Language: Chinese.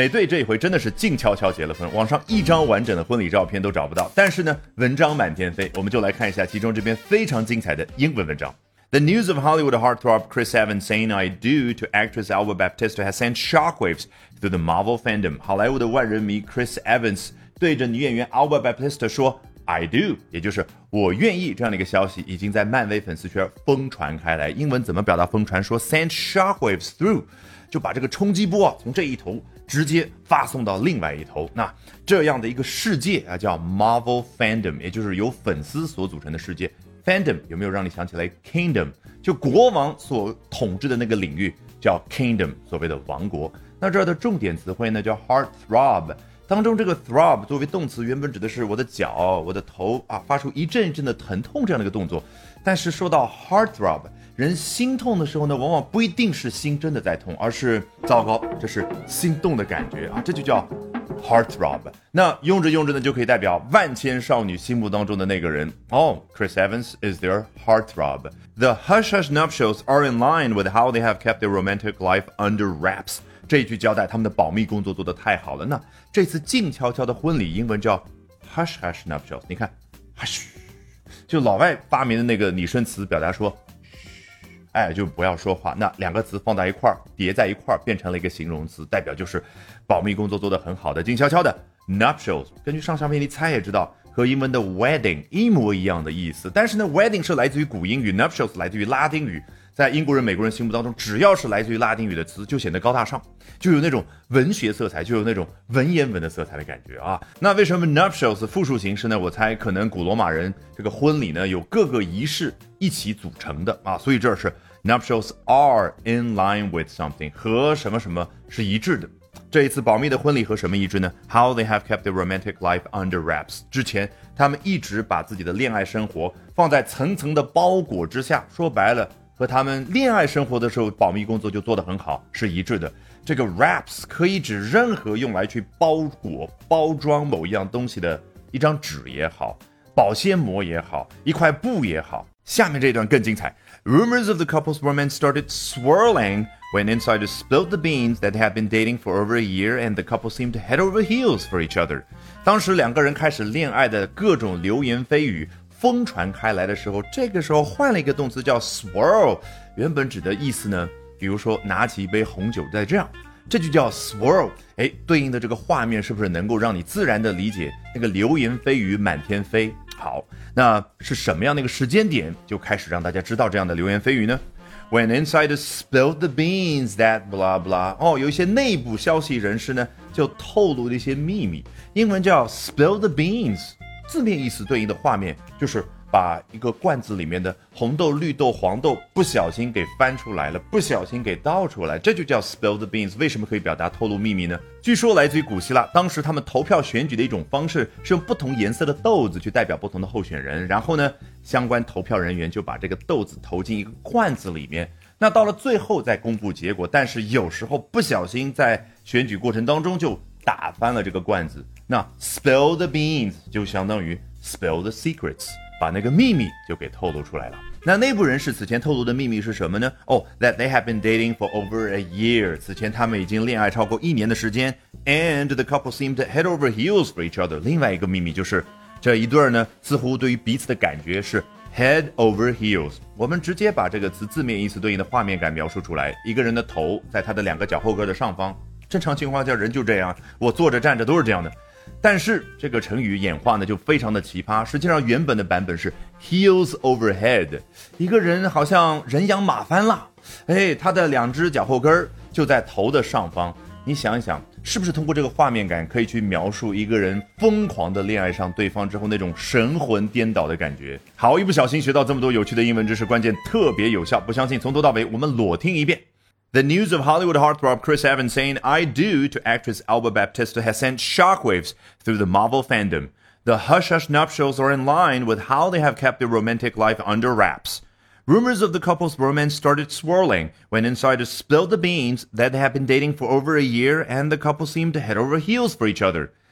美队这一回真的是静悄悄结了婚，网上一张完整的婚礼照片都找不到。但是呢，文章满天飞，我们就来看一下其中这篇非常精彩的英文文章。The news of Hollywood heartthrob Chris Evans saying "I do" to actress Alba Baptista has sent shockwaves through the Marvel fandom。好莱坞的万人迷 Chris Evans 对着女演员 Alba Baptista 说 "I do"，也就是我愿意这样的一个消息，已经在漫威粉丝圈疯传开来。英文怎么表达疯传？说 "send shockwaves through"，就把这个冲击波啊从这一头直接发送到另外一头。那这样的一个世界啊，叫 Marvel fandom，也就是由粉丝所组成的世界。Fandom 有没有让你想起来 Kingdom？就国王所统治的那个领域叫 Kingdom，所谓的王国。那这儿的重点词汇呢叫 Heartthrob，当中这个 throb 作为动词，原本指的是我的脚、我的头啊，发出一阵一阵的疼痛这样的一个动作。但是说到 Heartthrob，人心痛的时候呢，往往不一定是心真的在痛，而是糟糕，这是心动的感觉啊，这就叫。Heartthrob，那用着用着呢，就可以代表万千少女心目当中的那个人。哦、Chris Evans is their heartthrob. The hush hush nuptials are in line with how they have kept their romantic life under wraps. 这一句交代他们的保密工作做得太好了。那这次静悄悄的婚礼，英文叫 hush hush nuptials。你看，hush，就老外发明的那个拟声词，表达说。哎，就不要说话。那两个词放在一块儿，叠在一块儿，变成了一个形容词，代表就是保密工作做得很好的，静悄悄的。Nuptials，根据上上面你猜也知道，和英文的 wedding 一模一样的意思。但是呢，wedding 是来自于古英语，nuptials 来自于拉丁语。在英国人、美国人心目当中，只要是来自于拉丁语的词，就显得高大上，就有那种文学色彩，就有那种文言文的色彩的感觉啊。那为什么 nuptials 复数形式呢？我猜可能古罗马人这个婚礼呢，有各个仪式一起组成的啊，所以这是 nuptials are in line with something 和什么什么是一致的。这一次保密的婚礼和什么一致呢？How they have kept their romantic life under wraps。之前他们一直把自己的恋爱生活放在层层的包裹之下，说白了。和他们恋爱生活的时候，保密工作就做得很好，是一致的。这个 wraps 可以指任何用来去包裹、包装某一样东西的一张纸也好，保鲜膜也好，一块布也好。下面这段更精彩。Rumors of the couple's romance started swirling when insiders spilled the beans that had been dating for over a year, and the couple seemed to head over heels for each other。当时两个人开始恋爱的各种流言蜚语。疯传开来的时候，这个时候换了一个动词叫 swirl，原本指的意思呢，比如说拿起一杯红酒再这样，这就叫 swirl。哎，对应的这个画面是不是能够让你自然的理解那个流言蜚语满天飞？好，那是什么样的一个时间点就开始让大家知道这样的流言蜚语呢？When insiders spilled the beans that blah blah，哦，有一些内部消息人士呢就透露了一些秘密，英文叫 spill the beans。字面意思对应的画面就是把一个罐子里面的红豆、绿豆、黄豆不小心给翻出来了，不小心给倒出来，这就叫 spill the beans。为什么可以表达透露秘密呢？据说来自于古希腊，当时他们投票选举的一种方式是用不同颜色的豆子去代表不同的候选人，然后呢，相关投票人员就把这个豆子投进一个罐子里面，那到了最后再公布结果。但是有时候不小心在选举过程当中就打翻了这个罐子。那 spill the beans 就相当于 spill the secrets，把那个秘密就给透露出来了。那内部人士此前透露的秘密是什么呢？哦，that they have been dating for over a year，此前他们已经恋爱超过一年的时间。And the couple seemed head over heels for each other。另外一个秘密就是这一对儿呢，似乎对于彼此的感觉是 head over heels。我们直接把这个词字面意思对应的画面感描述出来：一个人的头在他的两个脚后跟的上方。正常情况下人就这样，我坐着站着都是这样的。但是这个成语演化呢就非常的奇葩。实际上原本的版本是 heels over head，一个人好像人仰马翻了，哎，他的两只脚后跟儿就在头的上方。你想一想，是不是通过这个画面感可以去描述一个人疯狂的恋爱上对方之后那种神魂颠倒的感觉？好，一不小心学到这么多有趣的英文知识，关键特别有效。不相信，从头到尾我们裸听一遍。The news of Hollywood heartthrob Chris Evans saying I do to actress Alba Baptista has sent shockwaves through the Marvel fandom. The hush hush nuptials are in line with how they have kept their romantic life under wraps. Rumors of the couple's romance started swirling when insiders spilled the beans that they had been dating for over a year and the couple seemed to head over heels for each other.